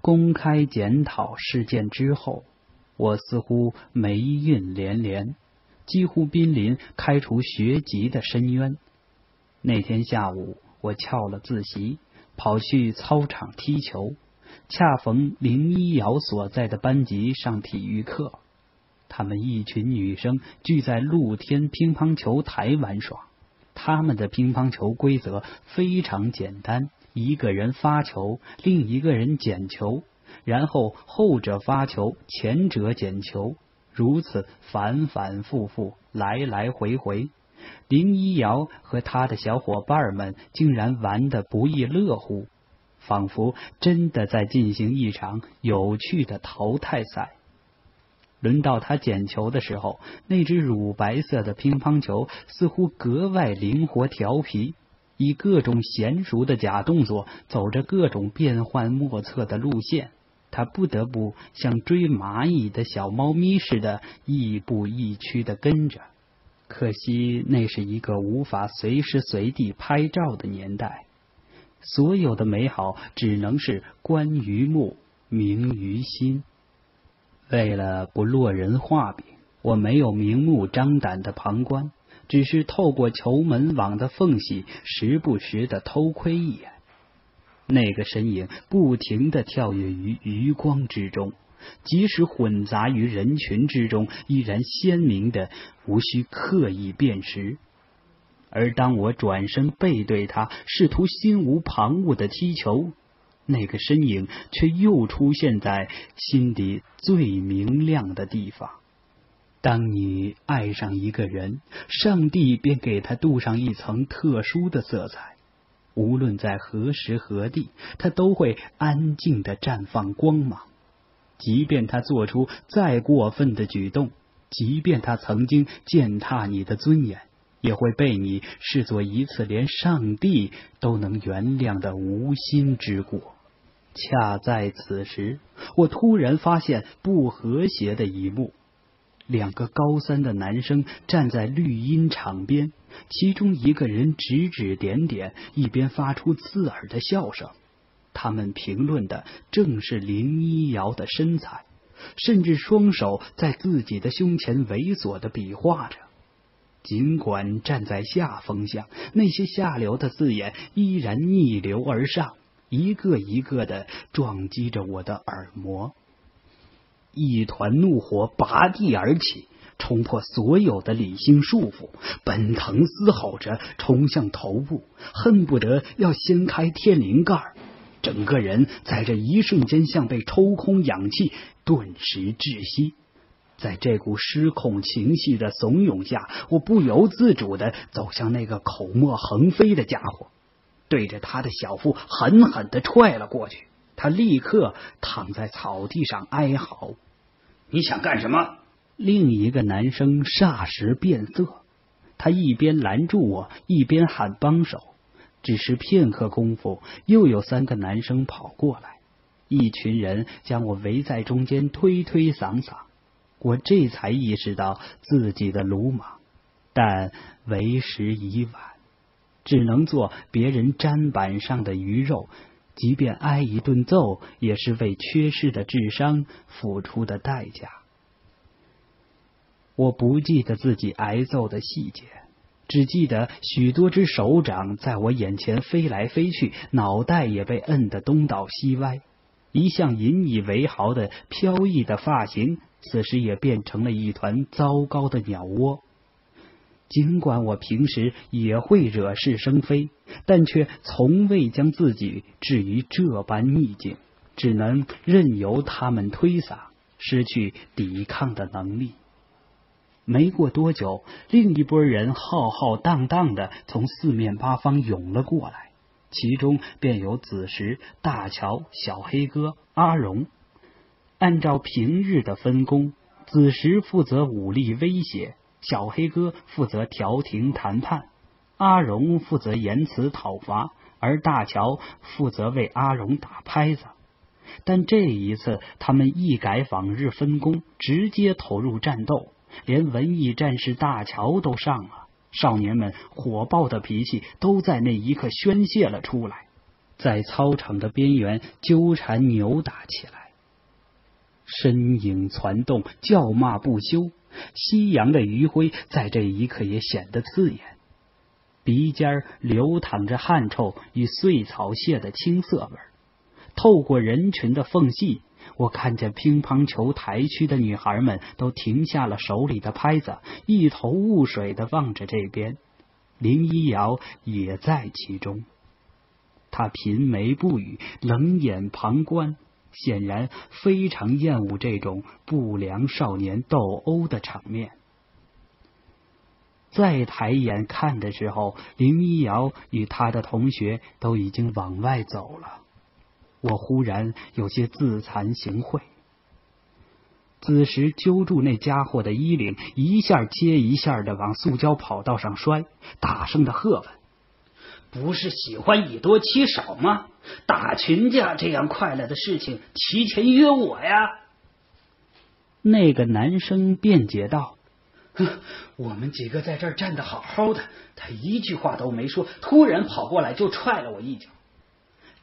公开检讨事件之后，我似乎霉运连连，几乎濒临开除学籍的深渊。那天下午，我翘了自习，跑去操场踢球，恰逢林一瑶所在的班级上体育课，他们一群女生聚在露天乒乓球台玩耍。他们的乒乓球规则非常简单。一个人发球，另一个人捡球，然后后者发球，前者捡球，如此反反复复，来来回回。林一瑶和他的小伙伴们竟然玩得不亦乐乎，仿佛真的在进行一场有趣的淘汰赛。轮到他捡球的时候，那只乳白色的乒乓球似乎格外灵活调皮。以各种娴熟的假动作，走着各种变幻莫测的路线，他不得不像追蚂蚁的小猫咪似的，亦步亦趋的跟着。可惜那是一个无法随时随地拍照的年代，所有的美好只能是观于目，明于心。为了不落人话柄，我没有明目张胆的旁观。只是透过球门网的缝隙，时不时的偷窥一眼。那个身影不停的跳跃于余光之中，即使混杂于人群之中，依然鲜明的，无需刻意辨识。而当我转身背对他，试图心无旁骛的踢球，那个身影却又出现在心底最明亮的地方。当你爱上一个人，上帝便给他镀上一层特殊的色彩。无论在何时何地，他都会安静的绽放光芒。即便他做出再过分的举动，即便他曾经践踏你的尊严，也会被你视作一次连上帝都能原谅的无心之过。恰在此时，我突然发现不和谐的一幕。两个高三的男生站在绿茵场边，其中一个人指指点点，一边发出刺耳的笑声。他们评论的正是林一瑶的身材，甚至双手在自己的胸前猥琐的比划着。尽管站在下风向，那些下流的字眼依然逆流而上，一个一个的撞击着我的耳膜。一团怒火拔地而起，冲破所有的理性束缚，奔腾嘶吼着冲向头部，恨不得要掀开天灵盖。整个人在这一瞬间像被抽空氧气，顿时窒息。在这股失控情绪的怂恿下，我不由自主的走向那个口沫横飞的家伙，对着他的小腹狠狠的踹了过去。他立刻躺在草地上哀嚎。你想干什么？另一个男生霎时变色，他一边拦住我，一边喊帮手。只是片刻功夫，又有三个男生跑过来，一群人将我围在中间，推推搡搡。我这才意识到自己的鲁莽，但为时已晚，只能做别人砧板上的鱼肉。即便挨一顿揍，也是为缺失的智商付出的代价。我不记得自己挨揍的细节，只记得许多只手掌在我眼前飞来飞去，脑袋也被摁得东倒西歪。一向引以为豪的飘逸的发型，此时也变成了一团糟糕的鸟窝。尽管我平时也会惹是生非，但却从未将自己置于这般逆境，只能任由他们推搡，失去抵抗的能力。没过多久，另一拨人浩浩荡荡的从四面八方涌了过来，其中便有子时、大乔、小黑哥、阿荣。按照平日的分工，子时负责武力威胁。小黑哥负责调停谈判，阿荣负责言辞讨伐，而大乔负责为阿荣打拍子。但这一次，他们一改往日分工，直接投入战斗，连文艺战士大乔都上了。少年们火爆的脾气都在那一刻宣泄了出来。在操场的边缘纠缠扭打起来，身影攒动，叫骂不休。夕阳的余晖在这一刻也显得刺眼，鼻尖流淌着汗臭与碎草屑的青涩味透过人群的缝隙，我看见乒乓球台区的女孩们都停下了手里的拍子，一头雾水的望着这边。林一瑶也在其中。他颦眉不语，冷眼旁观，显然非常厌恶这种不良少年斗殴的场面。再抬眼看的时候，林一瑶与他的同学都已经往外走了。我忽然有些自惭形秽。此时揪住那家伙的衣领，一下接一下的往塑胶跑道上摔，大声的喝问。不是喜欢以多欺少吗？打群架这样快乐的事情，提前约我呀！那个男生辩解道：“我们几个在这儿站的好好的，他一句话都没说，突然跑过来就踹了我一脚。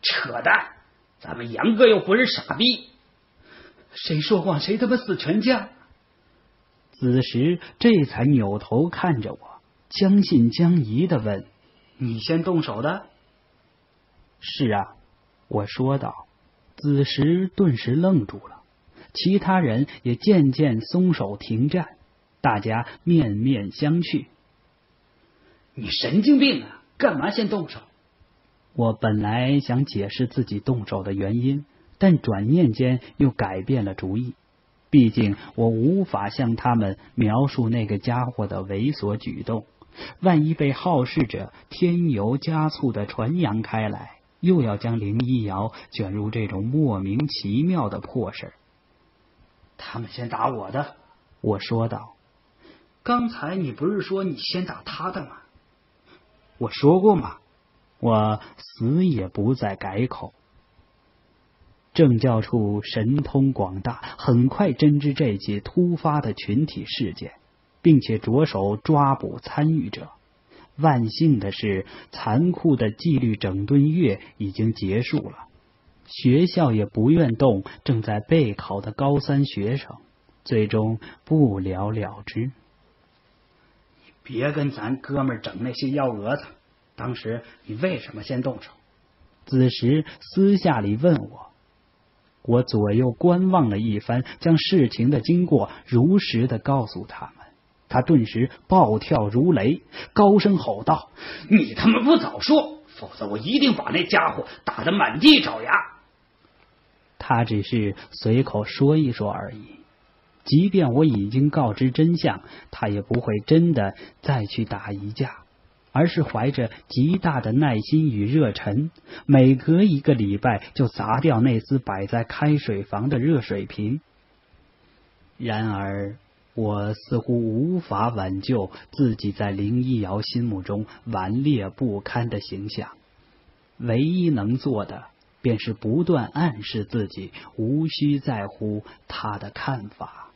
扯淡！咱们杨哥又不是傻逼，谁说谎谁他妈死全家！”子时这才扭头看着我，将信将疑的问。你先动手的？是啊，我说道。子时顿时愣住了，其他人也渐渐松手停战，大家面面相觑。你神经病啊！干嘛先动手？我本来想解释自己动手的原因，但转念间又改变了主意。毕竟我无法向他们描述那个家伙的猥琐举动。万一被好事者添油加醋的传扬开来，又要将林一瑶卷入这种莫名其妙的破事他们先打我的，我说道。刚才你不是说你先打他的吗？我说过吗？我死也不再改口。政教处神通广大，很快侦知这起突发的群体事件。并且着手抓捕参与者。万幸的是，残酷的纪律整顿月已经结束了，学校也不愿动正在备考的高三学生，最终不了了之。你别跟咱哥们整那些幺蛾子！当时你为什么先动手？子时私下里问我，我左右观望了一番，将事情的经过如实的告诉他们。他顿时暴跳如雷，高声吼道：“你他妈不早说，否则我一定把那家伙打得满地找牙！”他只是随口说一说而已，即便我已经告知真相，他也不会真的再去打一架，而是怀着极大的耐心与热忱，每隔一个礼拜就砸掉那厮摆在开水房的热水瓶。然而。我似乎无法挽救自己在林一瑶心目中顽劣不堪的形象，唯一能做的便是不断暗示自己无需在乎他的看法。